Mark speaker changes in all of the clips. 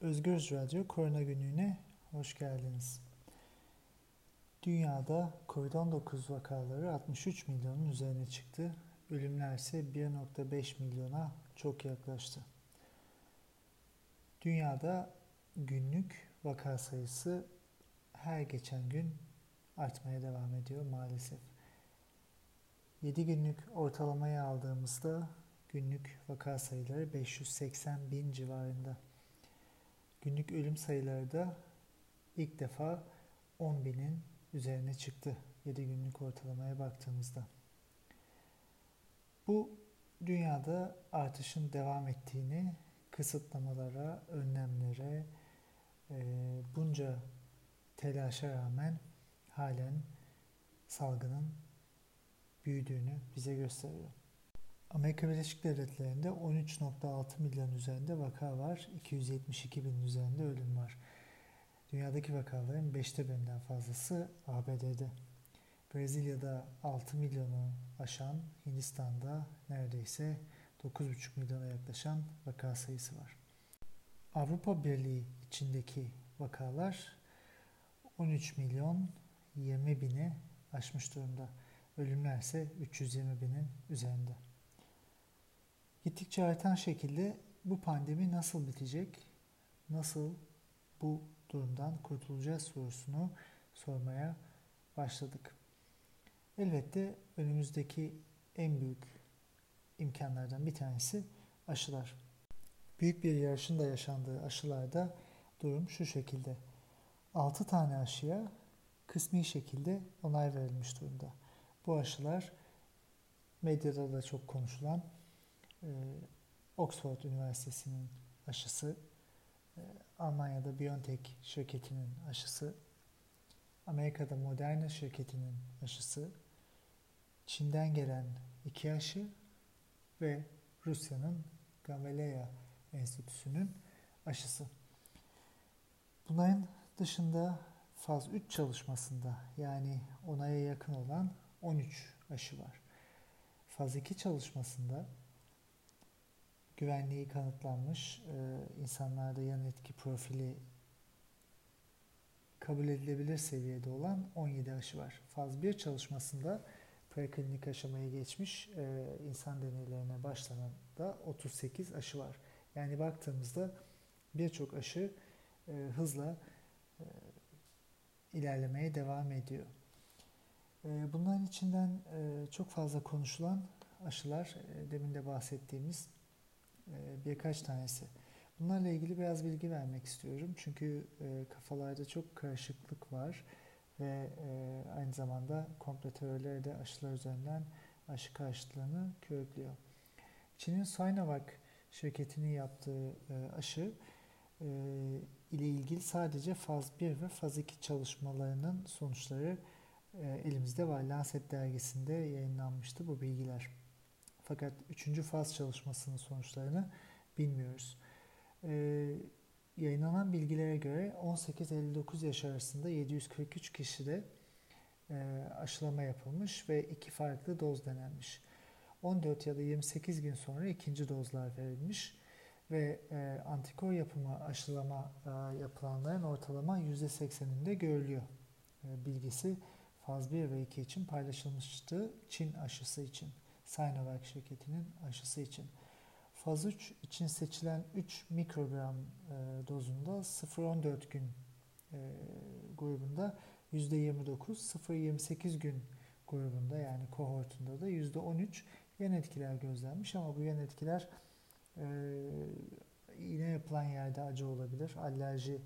Speaker 1: Özgür Radyo Korona Günlüğü'ne hoş geldiniz. Dünyada COVID-19 vakaları 63 milyonun üzerine çıktı. Ölümler ise 1.5 milyona çok yaklaştı. Dünyada günlük vaka sayısı her geçen gün artmaya devam ediyor maalesef. 7 günlük ortalamayı aldığımızda günlük vaka sayıları 580 bin civarında. Günlük ölüm sayıları da ilk defa 10 binin üzerine çıktı 7 günlük ortalamaya baktığımızda. Bu dünyada artışın devam ettiğini kısıtlamalara, önlemlere, bunca telaşa rağmen halen salgının büyüdüğünü bize gösteriyor. Amerika Birleşik Devletleri'nde 13.6 milyon üzerinde vaka var, 272 bin üzerinde ölüm var. Dünyadaki vakaların 5'te birinden fazlası ABD'de. Brezilya'da 6 milyonu aşan, Hindistan'da neredeyse 9,5 milyona yaklaşan vaka sayısı var. Avrupa Birliği içindeki vakalar 13 milyon 20 bini aşmış durumda. Ölümler ise 320 binin üzerinde. Gittikçe artan şekilde bu pandemi nasıl bitecek? Nasıl bu durumdan kurtulacağız sorusunu sormaya başladık. Elbette önümüzdeki en büyük imkanlardan bir tanesi aşılar. Büyük bir yarışın da yaşandığı aşılarda durum şu şekilde. 6 tane aşıya kısmi şekilde onay verilmiş durumda. Bu aşılar medyada da çok konuşulan e, Oxford Üniversitesi'nin aşısı, e, Almanya'da BioNTech şirketinin aşısı, Amerika'da Moderna şirketinin aşısı, Çin'den gelen iki aşı ve Rusya'nın Gamaleya Enstitüsü'nün aşısı. Bunların dışında faz 3 çalışmasında yani onaya yakın olan 13 aşı var. Faz 2 çalışmasında güvenliği kanıtlanmış, e, insanlarda yan etki profili kabul edilebilir seviyede olan 17 aşı var. Faz 1 çalışmasında preklinik aşamayı geçmiş e, insan deneylerine başlanan da 38 aşı var. Yani baktığımızda birçok aşı e, hızla e, ilerlemeye devam ediyor. E, bunların içinden e, çok fazla konuşulan aşılar, e, demin de bahsettiğimiz birkaç tanesi. Bunlarla ilgili biraz bilgi vermek istiyorum. Çünkü e, kafalarda çok karışıklık var ve e, aynı zamanda komplo teorileri de aşılar üzerinden aşı karşıtlığını körüklüyor. Çin'in Sinovac şirketinin yaptığı aşı ile ilgili sadece faz 1 ve faz 2 çalışmalarının sonuçları elimizde var. Lancet dergisinde yayınlanmıştı bu bilgiler. Fakat 3. faz çalışmasının sonuçlarını bilmiyoruz. Ee, yayınlanan bilgilere göre 18-59 yaş arasında 743 kişide e, aşılama yapılmış ve iki farklı doz denenmiş. 14 ya da 28 gün sonra ikinci dozlar verilmiş ve e, antikor yapımı aşılama e, yapılanların ortalama %80'inde görülüyor. E, bilgisi faz 1 ve 2 için paylaşılmıştı Çin aşısı için. Sinovac şirketinin aşısı için. Faz 3 için seçilen 3 mikrogram e, dozunda 0-14 gün e, grubunda %29, 0-28 gün grubunda yani kohortunda da %13 yan etkiler gözlenmiş ama bu yan etkiler e, iğne yapılan yerde acı olabilir, alerji,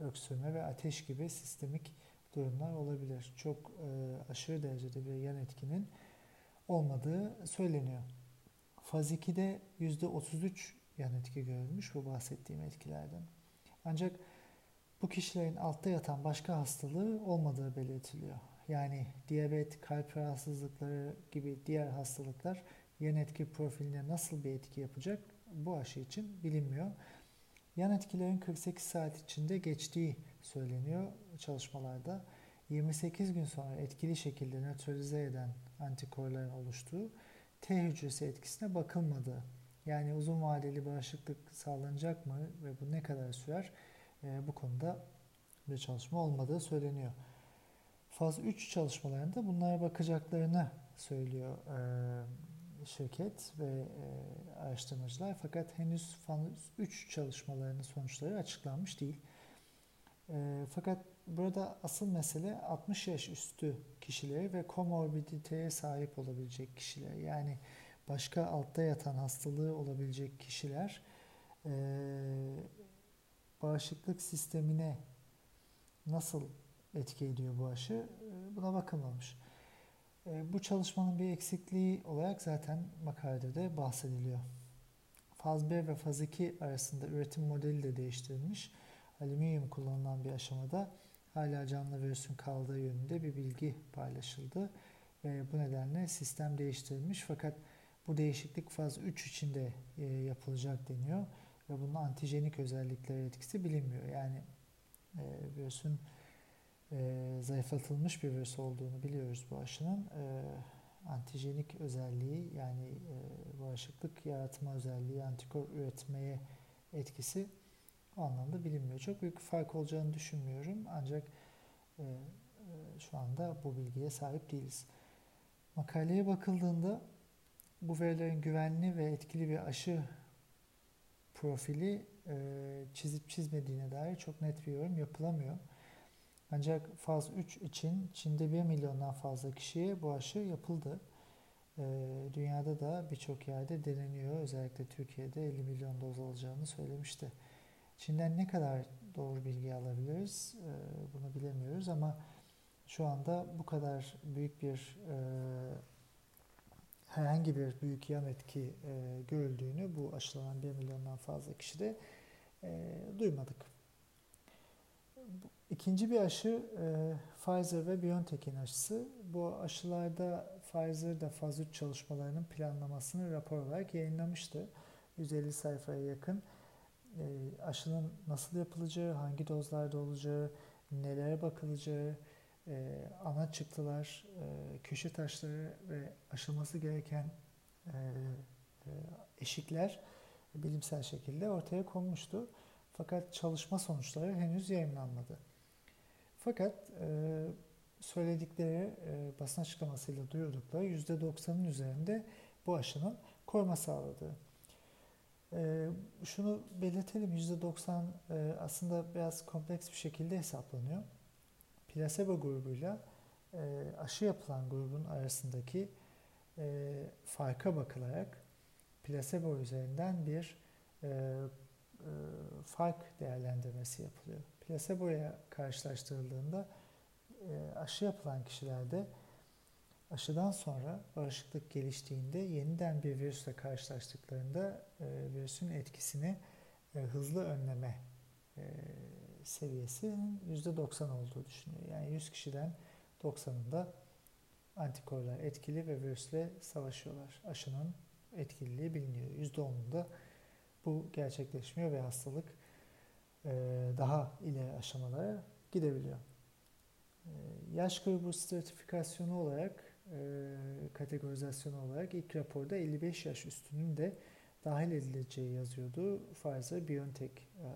Speaker 1: öksürme ve ateş gibi sistemik durumlar olabilir. Çok e, aşırı derecede bir yan etkinin olmadığı söyleniyor. Faz 2'de %33 yan etki görülmüş bu bahsettiğim etkilerden. Ancak bu kişilerin altta yatan başka hastalığı olmadığı belirtiliyor. Yani diyabet, kalp rahatsızlıkları gibi diğer hastalıklar yan etki profiline nasıl bir etki yapacak bu aşı için bilinmiyor. Yan etkilerin 48 saat içinde geçtiği söyleniyor çalışmalarda. 28 gün sonra etkili şekilde nötralize eden antikorların oluştuğu T hücresi etkisine bakılmadığı Yani uzun vadeli bağışıklık sağlanacak mı ve bu ne kadar sürer? E, bu konuda bir çalışma olmadığı söyleniyor. Faz 3 çalışmalarında bunlara bakacaklarını söylüyor e, şirket ve e, araştırmacılar. Fakat henüz faz 3 çalışmalarının sonuçları açıklanmış değil. E, fakat burada asıl mesele 60 yaş üstü kişileri ve komorbiditeye sahip olabilecek kişiler. Yani başka altta yatan hastalığı olabilecek kişiler e, bağışıklık sistemine nasıl etki ediyor bu aşı e, buna bakılmamış. E, bu çalışmanın bir eksikliği olarak zaten makalede de bahsediliyor. Faz 1 ve faz 2 arasında üretim modeli de değiştirilmiş. Alüminyum kullanılan bir aşamada hala canlı virüsün kaldığı yönünde bir bilgi paylaşıldı. Ve bu nedenle sistem değiştirilmiş fakat bu değişiklik faz 3 içinde e, yapılacak deniyor ve bunun antijenik özellikleri etkisi bilinmiyor. Yani e, virüsün e, zayıflatılmış bir virüs olduğunu biliyoruz bu aşının. E, antijenik özelliği yani e, bağışıklık yaratma özelliği, antikor üretmeye etkisi o anlamda bilinmiyor. Çok büyük fark olacağını düşünmüyorum ancak e, e, şu anda bu bilgiye sahip değiliz. Makaleye bakıldığında bu verilerin güvenli ve etkili bir aşı profili e, çizip çizmediğine dair çok net bir yorum yapılamıyor. Ancak faz 3 için Çin'de 1 milyondan fazla kişiye bu aşı yapıldı. E, dünyada da birçok yerde deneniyor. Özellikle Türkiye'de 50 milyon doz alacağını söylemişti. Çin'den ne kadar doğru bilgi alabiliriz e, bunu bilemiyoruz ama şu anda bu kadar büyük bir e, herhangi bir büyük yan etki e, görüldüğünü bu aşılanan 1 milyondan fazla kişide duymadık. İkinci bir aşı e, Pfizer ve BioNTech'in aşısı. Bu aşılarda Pfizer da faz 3 çalışmalarının planlamasını rapor olarak yayınlamıştı. 150 sayfaya yakın e, aşının nasıl yapılacağı, hangi dozlarda olacağı, nelere bakılacağı, e, ana çıktılar, e, köşe taşları ve aşılması gereken e, e, eşikler bilimsel şekilde ortaya konmuştu. Fakat çalışma sonuçları henüz yayınlanmadı. Fakat e, söyledikleri e, basın açıklamasıyla duyurdukları %90'ın üzerinde bu aşının koruma sağladığı. E, şunu belirtelim %90 e, aslında biraz kompleks bir şekilde hesaplanıyor plasebo grubuyla e, aşı yapılan grubun arasındaki e, farka bakılarak plasebo üzerinden bir e, e, fark değerlendirmesi yapılıyor. Plaseboya karşılaştırıldığında e, aşı yapılan kişilerde aşıdan sonra bağışıklık geliştiğinde yeniden bir virüsle karşılaştıklarında e, virüsün etkisini e, hızlı önleme e, seviyesinin %90 olduğu düşünüyor. Yani 100 kişiden 90'ında antikorlar etkili ve virüsle savaşıyorlar. Aşının etkililiği biliniyor. %10'unda bu gerçekleşmiyor ve hastalık e, daha ileri aşamalara gidebiliyor. E, yaş grubu stratifikasyonu olarak e, kategorizasyonu olarak ilk raporda 55 yaş üstünün de dahil edileceği yazıyordu Pfizer-BioNTech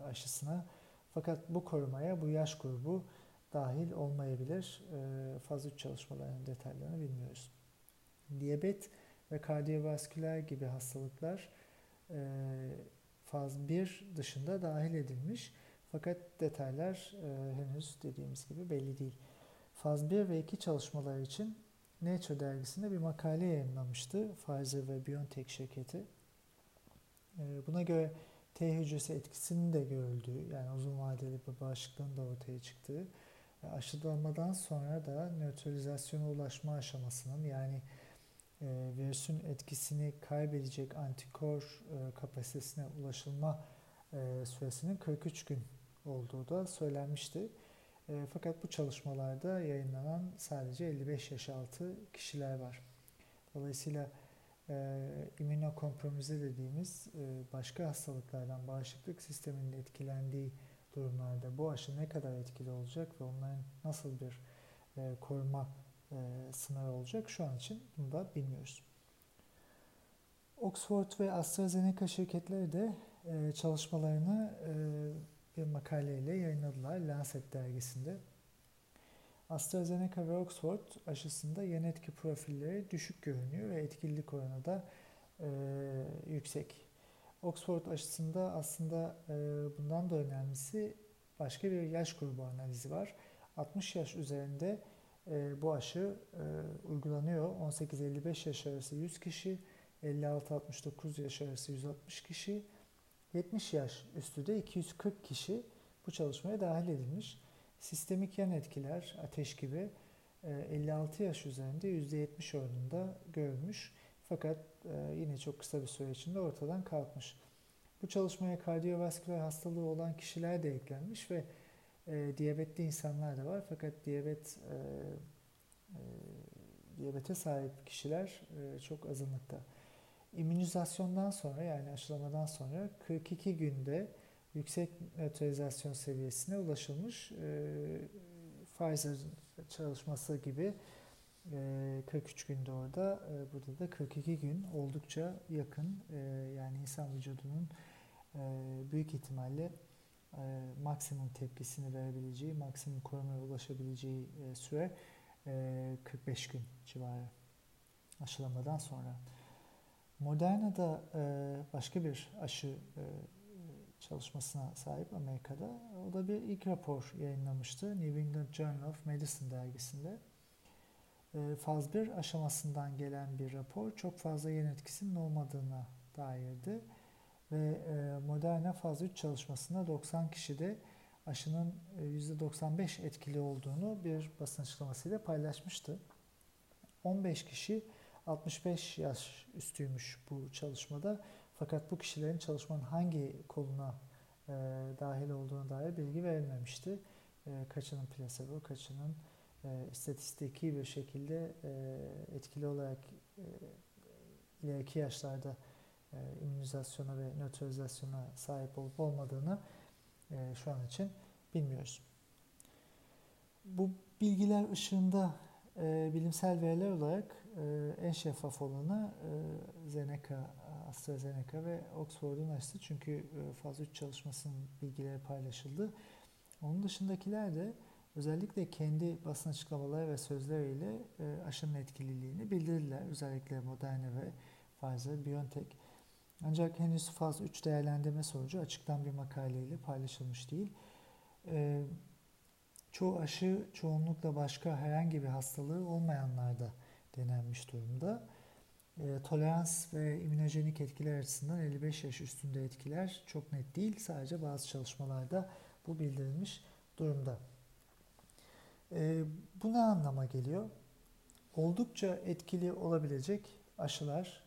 Speaker 1: aşısına. Fakat bu korumaya bu yaş grubu dahil olmayabilir. E, faz 3 çalışmalarının detaylarını bilmiyoruz. Diyabet ve kardiyovasküler gibi hastalıklar e, faz 1 dışında dahil edilmiş. Fakat detaylar e, henüz dediğimiz gibi belli değil. Faz 1 ve 2 çalışmalar için Nature dergisinde bir makale yayınlamıştı Pfizer ve BioNTech şirketi. E, buna göre T hücresi etkisinin de görüldüğü, yani uzun vadeli bir bağışıklığın da ortaya çıktığı, aşılanmadan sonra da nötralizasyona ulaşma aşamasının yani e, virüsün etkisini kaybedecek antikor e, kapasitesine ulaşılma e, süresinin 43 gün olduğu da söylenmişti. E, fakat bu çalışmalarda yayınlanan sadece 55 yaş altı kişiler var. Dolayısıyla e, immünokompromize dediğimiz e, başka hastalıklardan bağışıklık sisteminin etkilendiği durumlarda bu aşı ne kadar etkili olacak ve onların nasıl bir e, koruma e, sınırı olacak şu an için bunu da bilmiyoruz. Oxford ve AstraZeneca şirketleri de e, çalışmalarını e, bir makaleyle yayınladılar Lancet dergisinde. AstraZeneca ve Oxford aşısında yan etki profilleri düşük görünüyor ve etkililik oranı da e, yüksek. Oxford aşısında aslında e, bundan da önemlisi başka bir yaş grubu analizi var. 60 yaş üzerinde e, bu aşı e, uygulanıyor. 18-55 yaş arası 100 kişi, 56-69 yaş arası 160 kişi, 70 yaş üstü de 240 kişi bu çalışmaya dahil edilmiş. Sistemik yan etkiler, ateş gibi 56 yaş üzerinde %70 oranında görülmüş. Fakat yine çok kısa bir süre içinde ortadan kalkmış. Bu çalışmaya kardiyovasküler hastalığı olan kişiler de eklenmiş ve e, diyabetli insanlar da var. Fakat diyabet e, e, diyabete sahip kişiler e, çok azınlıkta. İmmünizasyondan sonra yani aşılamadan sonra 42 günde yüksek nötralizasyon seviyesine ulaşılmış. E, Pfizer çalışması gibi e, 43 günde orada, e, burada da 42 gün oldukça yakın. E, yani insan vücudunun e, büyük ihtimalle e, maksimum tepkisini verebileceği, maksimum korumaya ulaşabileceği e, süre e, 45 gün civarı aşılamadan sonra. Moderna'da e, başka bir aşı e, çalışmasına sahip Amerika'da. O da bir ilk rapor yayınlamıştı New England Journal of Medicine dergisinde. E, faz 1 aşamasından gelen bir rapor çok fazla yan etkisinin olmadığına dairdi. Ve e, Moderna faz 3 çalışmasında 90 kişide aşının %95 etkili olduğunu bir basın açıklamasıyla paylaşmıştı. 15 kişi 65 yaş üstüymüş bu çalışmada. Fakat bu kişilerin çalışmanın hangi koluna e, dahil olduğuna dair bilgi verilmemişti. E, kaçının plasebo, kaçının e, istatistiki bir şekilde e, etkili olarak e, ileriki yaşlarda e, immünizasyona ve nötralizasyona sahip olup olmadığını e, şu an için bilmiyoruz. Bu bilgiler ışığında e, bilimsel veriler olarak en şeffaf olanı e, Zeneca, AstraZeneca ve Oxford'un aşısı çünkü e, faz 3 çalışmasının bilgileri paylaşıldı. Onun dışındakiler de özellikle kendi basın açıklamaları ve sözleriyle e, aşının etkililiğini bildirdiler. Özellikle Moderna ve Pfizer, BioNTech. Ancak henüz faz 3 değerlendirme sonucu açıktan bir makaleyle paylaşılmış değil. E, çoğu aşı çoğunlukla başka herhangi bir hastalığı olmayanlarda denenmiş durumda. E, tolerans ve immünojenik etkiler açısından 55 yaş üstünde etkiler çok net değil. Sadece bazı çalışmalarda bu bildirilmiş durumda. E, bu ne anlama geliyor? Oldukça etkili olabilecek aşılar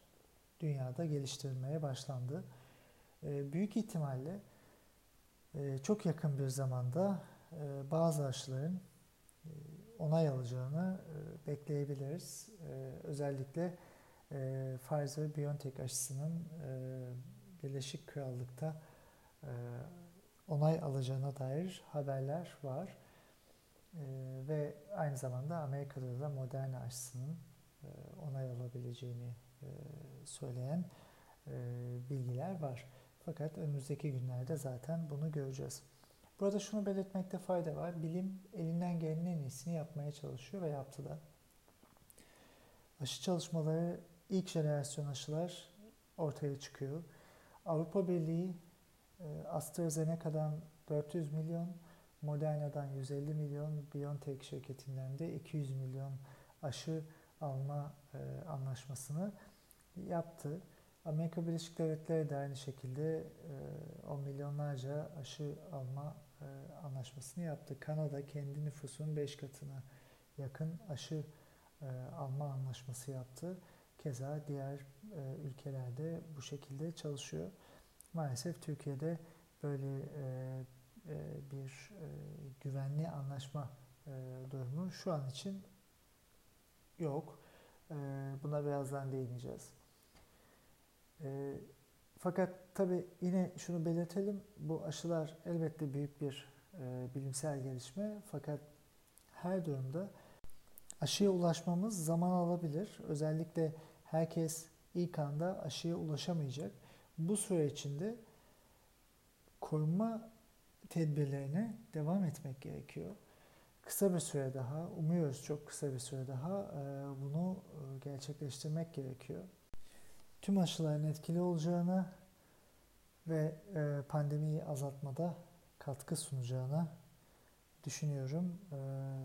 Speaker 1: dünyada geliştirilmeye başlandı. E, büyük ihtimalle e, çok yakın bir zamanda e, bazı aşıların onay alacağını e, bekleyebiliriz. E, özellikle e, Pfizer-BioNTech aşısının Birleşik Krallık'ta onay alacağına dair haberler var. Ve aynı zamanda Amerika'da da Moderna aşısının onay alabileceğini söyleyen bilgiler var. Fakat önümüzdeki günlerde zaten bunu göreceğiz. Burada şunu belirtmekte fayda var. Bilim elinden gelenin en iyisini yapmaya çalışıyor ve yaptı da. Aşı çalışmaları ilk jenerasyon aşılar ortaya çıkıyor. Avrupa Birliği e, AstraZeneca'dan 400 milyon, Moderna'dan 150 milyon, BioNTech şirketinden de 200 milyon aşı alma e, anlaşmasını yaptı. Amerika Birleşik Devletleri de aynı şekilde e, 10 milyonlarca aşı alma anlaşmasını yaptı. Kanada kendi nüfusun 5 katına yakın aşı e, alma anlaşması yaptı. Keza diğer e, ülkelerde bu şekilde çalışıyor. Maalesef Türkiye'de böyle bir güvenli anlaşma durumu şu an için yok. Buna birazdan değineceğiz. Fakat tabii yine şunu belirtelim, bu aşılar elbette büyük bir e, bilimsel gelişme fakat her durumda aşıya ulaşmamız zaman alabilir. Özellikle herkes ilk anda aşıya ulaşamayacak. Bu süre içinde korunma tedbirlerine devam etmek gerekiyor. Kısa bir süre daha, umuyoruz çok kısa bir süre daha e, bunu e, gerçekleştirmek gerekiyor. Tüm aşıların etkili olacağını ve e, pandemiyi azaltmada katkı sunacağını düşünüyorum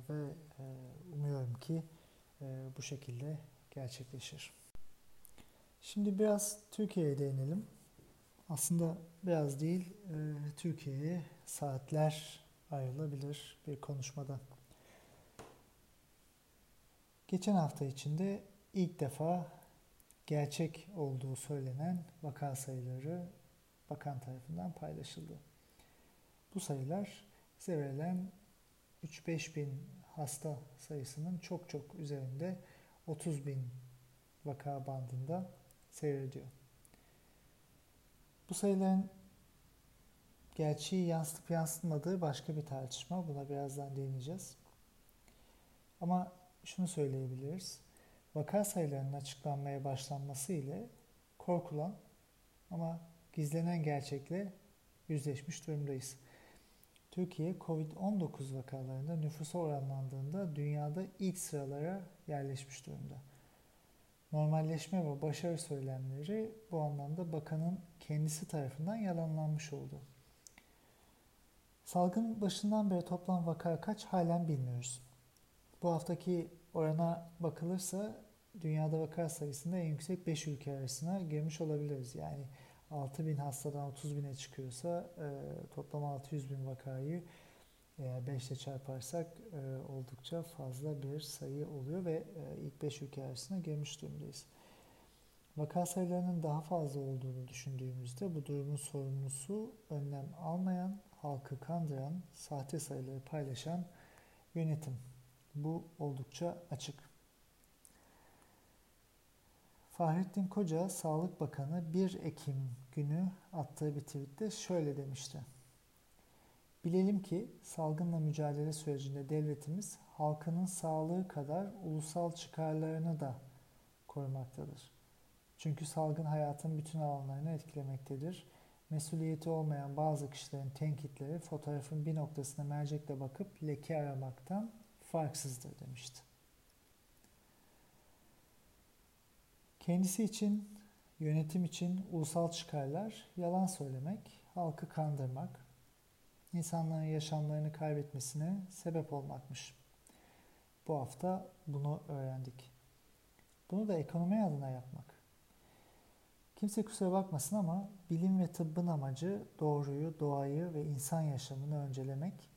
Speaker 1: ve umuyorum ki bu şekilde gerçekleşir. Şimdi biraz Türkiye'ye değinelim. Aslında biraz değil, Türkiye'ye saatler ayrılabilir bir konuşmada. Geçen hafta içinde ilk defa gerçek olduğu söylenen vaka sayıları bakan tarafından paylaşıldı. Bu sayılar size verilen 3-5 bin hasta sayısının çok çok üzerinde 30 bin vaka bandında seyrediyor. Bu sayıların gerçeği yansıtıp yansıtmadığı başka bir tartışma. Buna birazdan değineceğiz. Ama şunu söyleyebiliriz. Vaka sayılarının açıklanmaya başlanması ile korkulan ama gizlenen gerçekle yüzleşmiş durumdayız. Türkiye COVID-19 vakalarında nüfusa oranlandığında dünyada ilk sıralara yerleşmiş durumda. Normalleşme ve başarı söylemleri bu anlamda bakanın kendisi tarafından yalanlanmış oldu. Salgın başından beri toplam vaka kaç halen bilmiyoruz. Bu haftaki orana bakılırsa dünyada vaka sayısında en yüksek 5 ülke arasına girmiş olabiliriz. Yani 6 bin hastadan 30 bine çıkıyorsa e, toplam 600 bin vakayı eğer 5 ile çarparsak e, oldukça fazla bir sayı oluyor ve e, ilk 5 ülke arasına girmiş durumdayız. Vaka sayılarının daha fazla olduğunu düşündüğümüzde bu durumun sorumlusu önlem almayan, halkı kandıran, sahte sayıları paylaşan yönetim. Bu oldukça açık. Fahrettin Koca, Sağlık Bakanı 1 Ekim günü attığı bir tweette şöyle demişti. Bilelim ki salgınla mücadele sürecinde devletimiz halkının sağlığı kadar ulusal çıkarlarını da korumaktadır. Çünkü salgın hayatın bütün alanlarını etkilemektedir. Mesuliyeti olmayan bazı kişilerin tenkitleri fotoğrafın bir noktasına mercekle bakıp leke aramaktan farksızdır demişti. Kendisi için, yönetim için ulusal çıkarlar yalan söylemek, halkı kandırmak, insanların yaşamlarını kaybetmesine sebep olmakmış. Bu hafta bunu öğrendik. Bunu da ekonomi adına yapmak. Kimse kusura bakmasın ama bilim ve tıbbın amacı doğruyu, doğayı ve insan yaşamını öncelemek.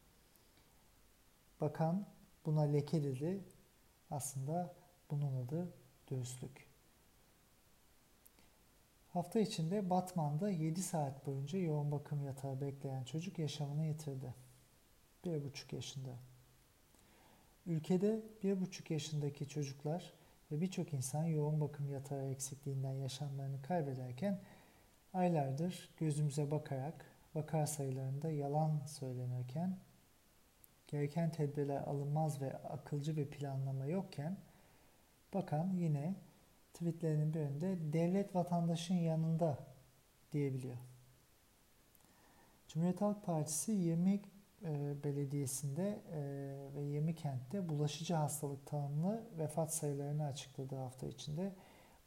Speaker 1: Bakan buna leke dedi. Aslında bunun adı dürüstlük. Hafta içinde Batman'da 7 saat boyunca yoğun bakım yatağı bekleyen çocuk yaşamını yitirdi. 1,5 yaşında. Ülkede 1,5 yaşındaki çocuklar ve birçok insan yoğun bakım yatağı eksikliğinden yaşamlarını kaybederken aylardır gözümüze bakarak vaka sayılarında yalan söylenirken gereken tedbirler alınmaz ve akılcı bir planlama yokken bakan yine tweetlerinin birinde devlet vatandaşın yanında diyebiliyor. Cumhuriyet Halk Partisi 20 e, Belediyesi'nde e, ve 20 kentte bulaşıcı hastalık tanımlı vefat sayılarını açıkladığı hafta içinde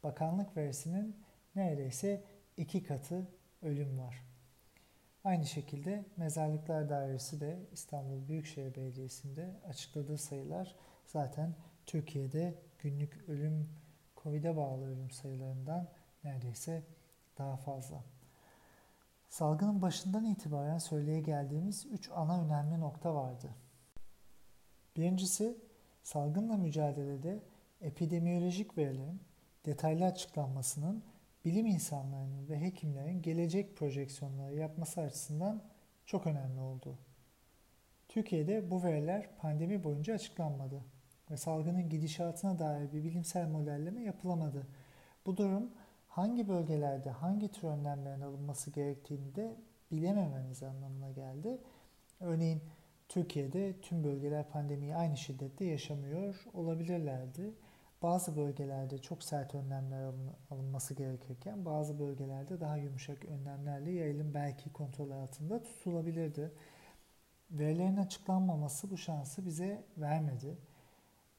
Speaker 1: bakanlık verisinin neredeyse iki katı ölüm var. Aynı şekilde Mezarlıklar Dairesi de İstanbul Büyükşehir Belediyesi'nde açıkladığı sayılar zaten Türkiye'de günlük ölüm, Covid'e bağlı ölüm sayılarından neredeyse daha fazla. Salgının başından itibaren söyleye geldiğimiz üç ana önemli nokta vardı. Birincisi, salgınla mücadelede epidemiyolojik verilerin detaylı açıklanmasının bilim insanlarının ve hekimlerin gelecek projeksiyonları yapması açısından çok önemli oldu. Türkiye'de bu veriler pandemi boyunca açıklanmadı ve salgının gidişatına dair bir bilimsel modelleme yapılamadı. Bu durum hangi bölgelerde hangi tür önlemlerin alınması gerektiğini de bilemememiz anlamına geldi. Örneğin Türkiye'de tüm bölgeler pandemiyi aynı şiddette yaşamıyor olabilirlerdi. Bazı bölgelerde çok sert önlemler alınması gerekirken bazı bölgelerde daha yumuşak önlemlerle yayılım belki kontrol altında tutulabilirdi. Verilerin açıklanmaması bu şansı bize vermedi.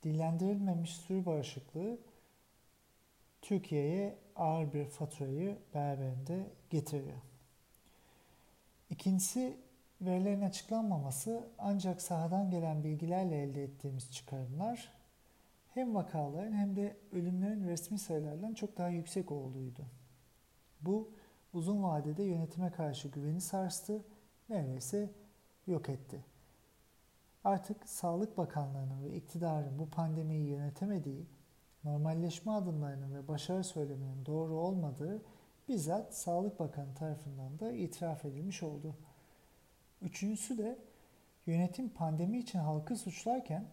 Speaker 1: Dillendirilmemiş sürü bağışıklığı Türkiye'ye ağır bir faturayı beraberinde getiriyor. İkincisi verilerin açıklanmaması ancak sahadan gelen bilgilerle elde ettiğimiz çıkarımlar hem vakaların hem de ölümlerin resmi sayılardan çok daha yüksek olduğuydu. Bu uzun vadede yönetime karşı güveni sarstı, neredeyse yok etti. Artık Sağlık Bakanlığı'nın ve iktidarın bu pandemiyi yönetemediği, normalleşme adımlarının ve başarı söyleminin doğru olmadığı bizzat Sağlık Bakanı tarafından da itiraf edilmiş oldu. Üçüncüsü de yönetim pandemi için halkı suçlarken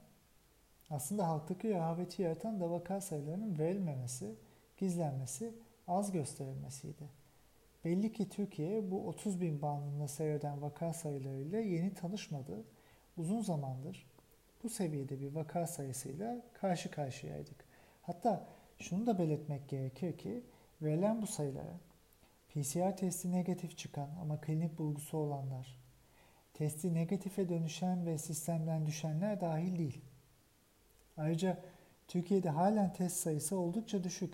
Speaker 1: aslında halktaki rehaveti yaratan da vaka sayılarının verilmemesi, gizlenmesi, az gösterilmesiydi. Belli ki Türkiye bu 30 bin bandında seyreden vaka sayılarıyla yeni tanışmadı. Uzun zamandır bu seviyede bir vaka sayısıyla karşı karşıyaydık. Hatta şunu da belirtmek gerekir ki verilen bu sayılara PCR testi negatif çıkan ama klinik bulgusu olanlar, testi negatife dönüşen ve sistemden düşenler dahil değil. Ayrıca Türkiye'de halen test sayısı oldukça düşük.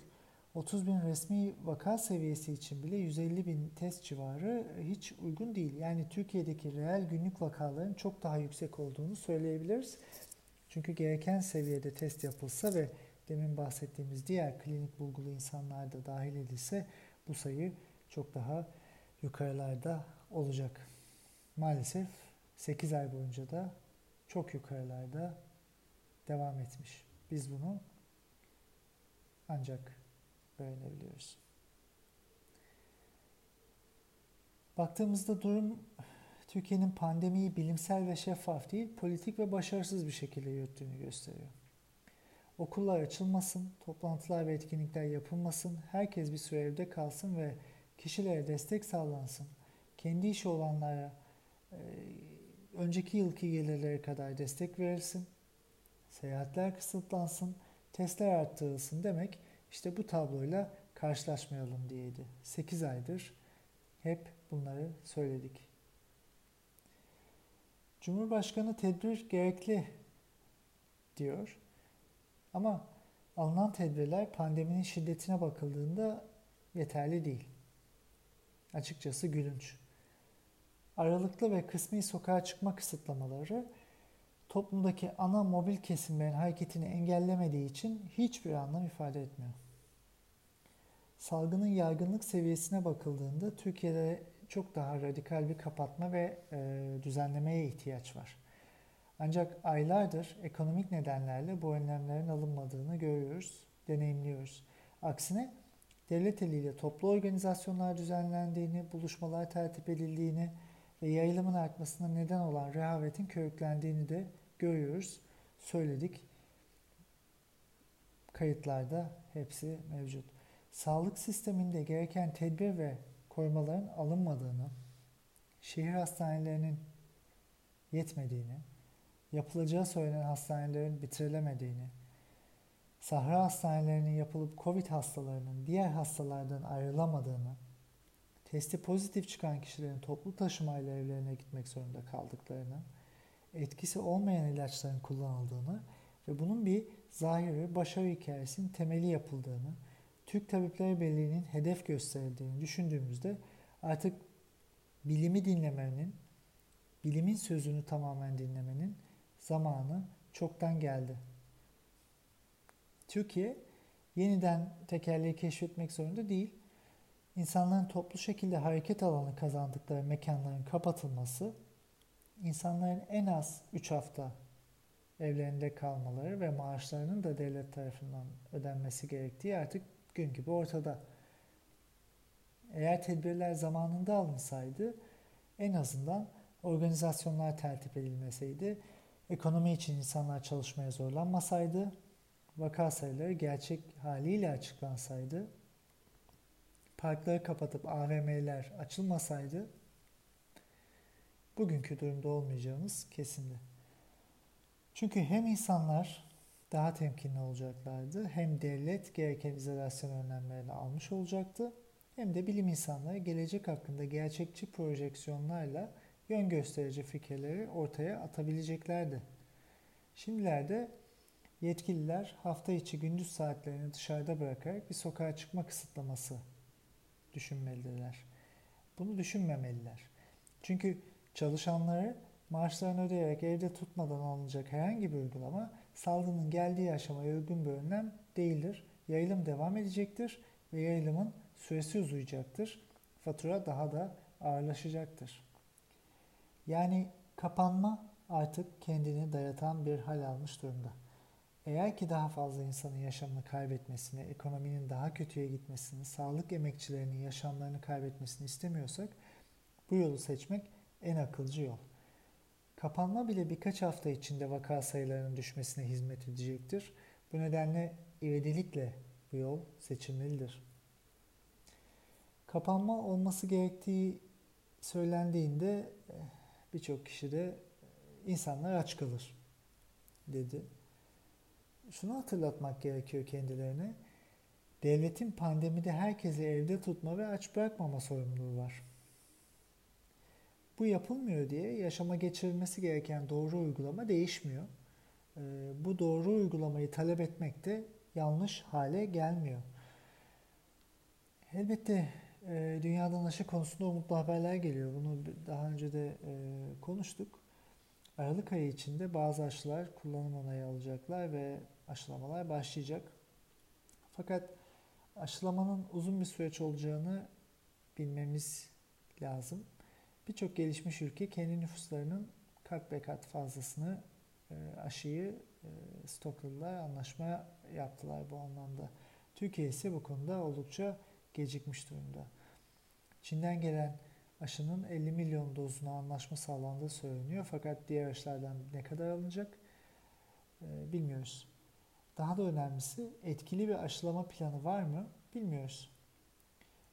Speaker 1: 30 bin resmi vaka seviyesi için bile 150 bin test civarı hiç uygun değil. Yani Türkiye'deki reel günlük vakaların çok daha yüksek olduğunu söyleyebiliriz. Çünkü gereken seviyede test yapılsa ve demin bahsettiğimiz diğer klinik bulgulu insanlar da dahil edilse bu sayı çok daha yukarılarda olacak. Maalesef 8 ay boyunca da çok yukarılarda devam etmiş. Biz bunu ancak öğrenebiliyoruz. Baktığımızda durum Türkiye'nin pandemiyi bilimsel ve şeffaf değil, politik ve başarısız bir şekilde yürüttüğünü gösteriyor. Okullar açılmasın, toplantılar ve etkinlikler yapılmasın, herkes bir süre evde kalsın ve kişilere destek sağlansın. Kendi işi olanlara önceki yılki gelirlere kadar destek verilsin seyahatler kısıtlansın, testler arttırılsın demek işte bu tabloyla karşılaşmayalım diyeydi. 8 aydır hep bunları söyledik. Cumhurbaşkanı tedbir gerekli diyor. Ama alınan tedbirler pandeminin şiddetine bakıldığında yeterli değil. Açıkçası gülünç. Aralıklı ve kısmi sokağa çıkma kısıtlamaları toplumdaki ana mobil kesimlerin hareketini engellemediği için hiçbir anlam ifade etmiyor. Salgının yaygınlık seviyesine bakıldığında Türkiye'de çok daha radikal bir kapatma ve e, düzenlemeye ihtiyaç var. Ancak aylardır ekonomik nedenlerle bu önlemlerin alınmadığını görüyoruz, deneyimliyoruz. Aksine devlet eliyle toplu organizasyonlar düzenlendiğini, buluşmalar tertip edildiğini ve yayılımın artmasına neden olan rehavetin körüklendiğini de görüyoruz, söyledik. Kayıtlarda hepsi mevcut. Sağlık sisteminde gereken tedbir ve korumaların alınmadığını, şehir hastanelerinin yetmediğini, yapılacağı söylenen hastanelerin bitirilemediğini, sahra hastanelerinin yapılıp COVID hastalarının diğer hastalardan ayrılamadığını, testi pozitif çıkan kişilerin toplu taşımayla evlerine gitmek zorunda kaldıklarını, etkisi olmayan ilaçların kullanıldığını ve bunun bir zahiri başarı hikayesinin temeli yapıldığını, Türk Tabipleri Birliği'nin hedef gösterildiğini düşündüğümüzde artık bilimi dinlemenin, bilimin sözünü tamamen dinlemenin zamanı çoktan geldi. Türkiye yeniden tekerleği keşfetmek zorunda değil. İnsanların toplu şekilde hareket alanı kazandıkları mekanların kapatılması insanların en az 3 hafta evlerinde kalmaları ve maaşlarının da devlet tarafından ödenmesi gerektiği artık gün gibi ortada. Eğer tedbirler zamanında alınsaydı en azından organizasyonlar tertip edilmeseydi, ekonomi için insanlar çalışmaya zorlanmasaydı, vaka sayıları gerçek haliyle açıklansaydı, parkları kapatıp AVM'ler açılmasaydı bugünkü durumda olmayacağımız kesindi. Çünkü hem insanlar daha temkinli olacaklardı. Hem devlet gereken izolasyon önlemlerini almış olacaktı hem de bilim insanları gelecek hakkında gerçekçi projeksiyonlarla yön gösterici fikirleri ortaya atabileceklerdi. Şimdilerde yetkililer hafta içi gündüz saatlerini dışarıda bırakarak bir sokağa çıkma kısıtlaması düşünmelidirler. Bunu düşünmemeliler. Çünkü çalışanları maaşlarını ödeyerek evde tutmadan alınacak herhangi bir uygulama salgının geldiği aşamaya uygun bir önlem değildir. Yayılım devam edecektir ve yayılımın süresi uzayacaktır. Fatura daha da ağırlaşacaktır. Yani kapanma artık kendini dayatan bir hal almış durumda. Eğer ki daha fazla insanın yaşamını kaybetmesini, ekonominin daha kötüye gitmesini, sağlık emekçilerinin yaşamlarını kaybetmesini istemiyorsak bu yolu seçmek en akılcı yol. Kapanma bile birkaç hafta içinde vaka sayılarının düşmesine hizmet edecektir. Bu nedenle ivedilikle bu yol seçilmelidir. Kapanma olması gerektiği söylendiğinde eh, birçok kişi de insanlar aç kalır dedi. Şunu hatırlatmak gerekiyor kendilerine. Devletin pandemide herkesi evde tutma ve aç bırakmama sorumluluğu var. Bu yapılmıyor diye yaşama geçirilmesi gereken doğru uygulama değişmiyor. Ee, bu doğru uygulamayı talep etmek de yanlış hale gelmiyor. Elbette e, dünyadan aşı konusunda umutlu haberler geliyor. Bunu daha önce de e, konuştuk. Aralık ayı içinde bazı aşılar kullanım onayı alacaklar ve aşılamalar başlayacak. Fakat aşılamanın uzun bir süreç olacağını bilmemiz lazım. Birçok gelişmiş ülke kendi nüfuslarının kat be kat fazlasını e, aşıyı e, stokladılar, anlaşma yaptılar bu anlamda. Türkiye ise bu konuda oldukça gecikmiş durumda. Çin'den gelen aşının 50 milyon dozuna anlaşma sağlandığı söyleniyor. Fakat diğer aşılardan ne kadar alınacak e, bilmiyoruz. Daha da önemlisi etkili bir aşılama planı var mı bilmiyoruz.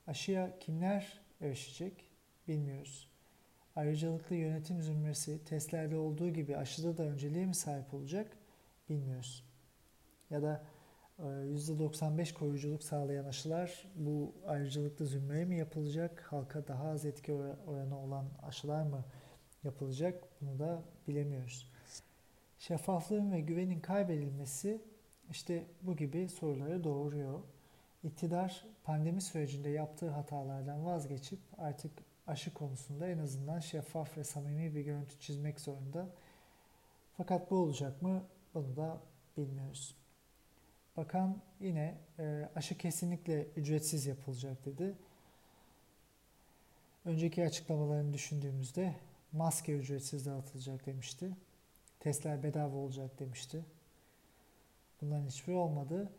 Speaker 1: Aşıya kimler erişecek bilmiyoruz. Ayrıcalıklı yönetim zümresi testlerde olduğu gibi aşıda da önceliğe mi sahip olacak bilmiyoruz. Ya da %95 e, koruyuculuk sağlayan aşılar bu ayrıcalıklı zümreye mi yapılacak? Halka daha az etki oranı olan aşılar mı yapılacak? Bunu da bilemiyoruz. Şeffaflığın ve güvenin kaybedilmesi işte bu gibi soruları doğuruyor. İktidar pandemi sürecinde yaptığı hatalardan vazgeçip artık aşı konusunda en azından şeffaf ve samimi bir görüntü çizmek zorunda. Fakat bu olacak mı? Bunu da bilmiyoruz. Bakan yine e, aşı kesinlikle ücretsiz yapılacak dedi. Önceki açıklamalarını düşündüğümüzde maske ücretsiz dağıtılacak demişti. Testler bedava olacak demişti. Bunların hiçbiri olmadı.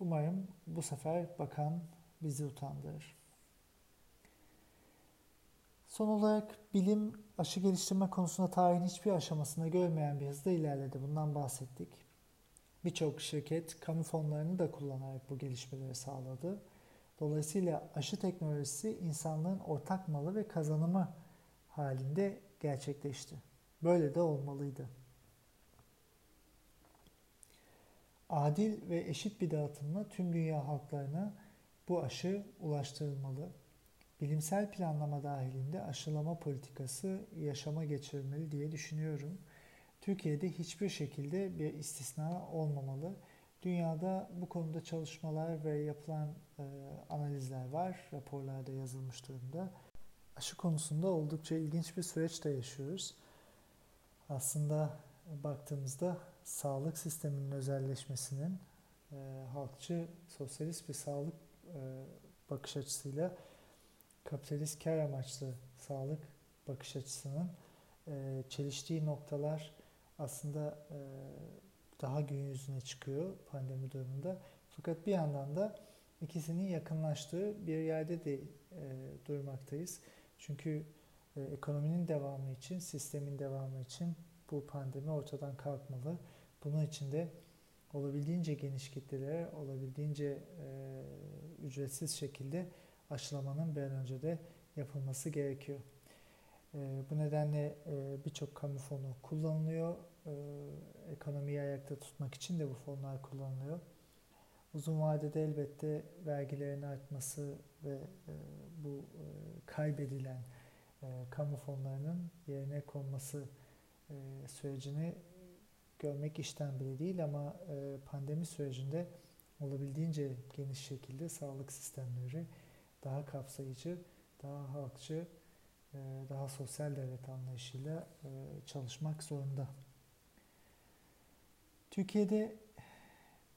Speaker 1: Umarım bu sefer bakan bizi utandırır. Son olarak bilim aşı geliştirme konusunda tarihin hiçbir aşamasında görmeyen bir hızda ilerledi. Bundan bahsettik. Birçok şirket kamu fonlarını da kullanarak bu gelişmeleri sağladı. Dolayısıyla aşı teknolojisi insanlığın ortak malı ve kazanımı halinde gerçekleşti. Böyle de olmalıydı. Adil ve eşit bir dağıtımla tüm dünya halklarına bu aşı ulaştırılmalı. Bilimsel planlama dahilinde aşılama politikası yaşama geçirilmeli diye düşünüyorum. Türkiye'de hiçbir şekilde bir istisna olmamalı. Dünyada bu konuda çalışmalar ve yapılan e, analizler var, raporlarda yazılmış durumda. Aşı konusunda oldukça ilginç bir süreçte yaşıyoruz. Aslında baktığımızda sağlık sisteminin özelleşmesinin e, halkçı, sosyalist bir sağlık e, bakış açısıyla kapitalist kar amaçlı sağlık bakış açısının e, çeliştiği noktalar aslında e, daha gün yüzüne çıkıyor pandemi durumunda. Fakat bir yandan da ikisinin yakınlaştığı bir yerde de e, durmaktayız. Çünkü e, ekonominin devamı için, sistemin devamı için bu pandemi ortadan kalkmalı. Bunun için de olabildiğince geniş kitlelere, olabildiğince e, ücretsiz şekilde aşılamanın bir an önce de yapılması gerekiyor. E, bu nedenle e, birçok kamu fonu kullanılıyor. E, ekonomiyi ayakta tutmak için de bu fonlar kullanılıyor. Uzun vadede elbette vergilerin artması ve e, bu e, kaybedilen e, kamu fonlarının yerine konması e, sürecini görmek işten bile değil ama e, pandemi sürecinde olabildiğince geniş şekilde sağlık sistemleri daha kapsayıcı, daha halkçı, e, daha sosyal devlet anlayışıyla e, çalışmak zorunda. Türkiye'de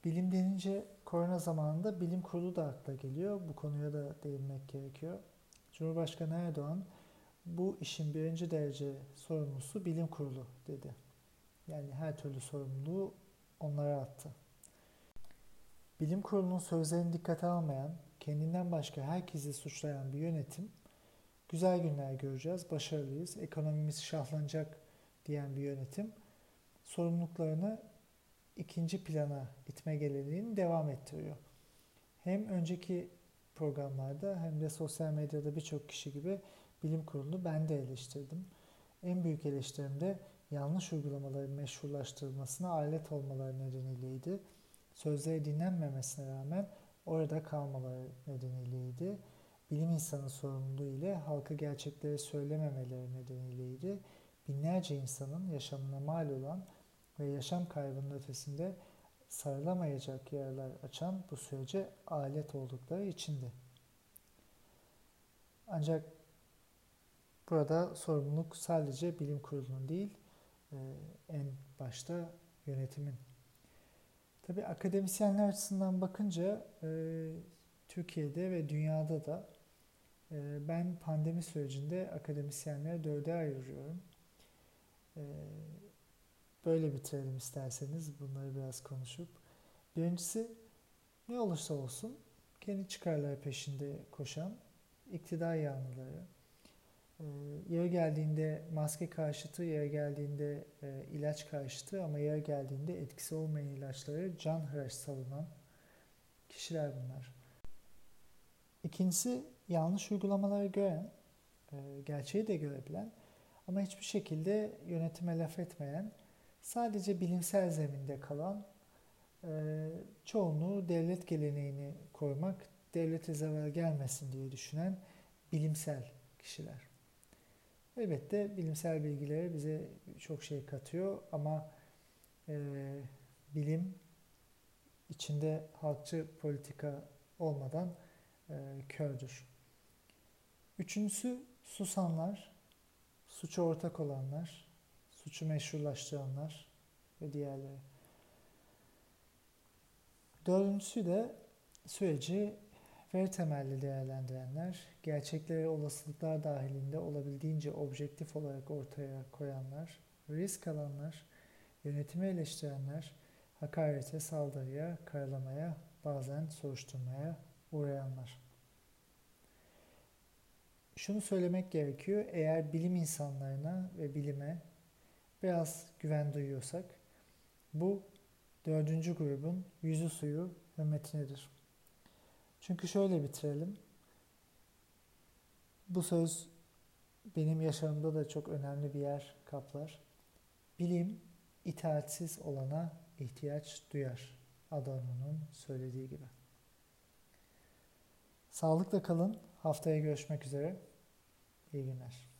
Speaker 1: bilim denince korona zamanında bilim kurulu da akla geliyor. Bu konuya da değinmek gerekiyor. Cumhurbaşkanı Erdoğan bu işin birinci derece sorumlusu bilim kurulu dedi. Yani her türlü sorumluluğu onlara attı. Bilim kurulunun sözlerini dikkate almayan, kendinden başka herkesi suçlayan bir yönetim, güzel günler göreceğiz, başarılıyız, ekonomimiz şahlanacak diyen bir yönetim, sorumluluklarını ikinci plana itme geleneğini devam ettiriyor. Hem önceki programlarda hem de sosyal medyada birçok kişi gibi bilim kurulunu ben de eleştirdim. En büyük eleştirim de yanlış uygulamaların meşrulaştırılmasına alet olmaları nedeniyleydi. Sözleri dinlenmemesine rağmen orada kalmaları nedeniyleydi. Bilim insanı sorumluluğu ile halka gerçekleri söylememeleri nedeniyleydi. Binlerce insanın yaşamına mal olan ve yaşam kaybının ötesinde sarılamayacak yaralar açan bu sürece alet oldukları içindi. Ancak burada sorumluluk sadece bilim kurulunun değil, e, en başta yönetimin. Tabi akademisyenler açısından bakınca e, Türkiye'de ve dünyada da e, ben pandemi sürecinde akademisyenleri dörde ayırıyorum. Böyle bitirelim isterseniz bunları biraz konuşup. Birincisi ne olursa olsun kendi çıkarları peşinde koşan iktidar yanlıları, e, yere geldiğinde maske karşıtı, yere geldiğinde e, ilaç karşıtı ama yere geldiğinde etkisi olmayan ilaçları can hıraş savunan kişiler bunlar. İkincisi yanlış uygulamaları gören, e, gerçeği de görebilen ama hiçbir şekilde yönetime laf etmeyen sadece bilimsel zeminde kalan e, çoğunluğu devlet geleneğini koymak, devlete zarar gelmesin diye düşünen bilimsel kişiler. Elbette bilimsel bilgileri bize çok şey katıyor ama e, bilim içinde halkçı politika olmadan e, kördür. Üçüncüsü susanlar, suça ortak olanlar, suçu meşrulaştıranlar ve diğerleri. Dördüncüsü de süreci veri temelli değerlendirenler, gerçekleri olasılıklar dahilinde olabildiğince objektif olarak ortaya koyanlar, risk alanlar, yönetimi eleştirenler, hakarete, saldırıya, karalamaya, bazen soruşturmaya uğrayanlar. Şunu söylemek gerekiyor, eğer bilim insanlarına ve bilime biraz güven duyuyorsak bu dördüncü grubun yüzü suyu hürmetinedir. Çünkü şöyle bitirelim. Bu söz benim yaşamımda da çok önemli bir yer kaplar. Bilim itaatsiz olana ihtiyaç duyar. Adorno'nun söylediği gibi. Sağlıkla kalın. Haftaya görüşmek üzere. İyi günler.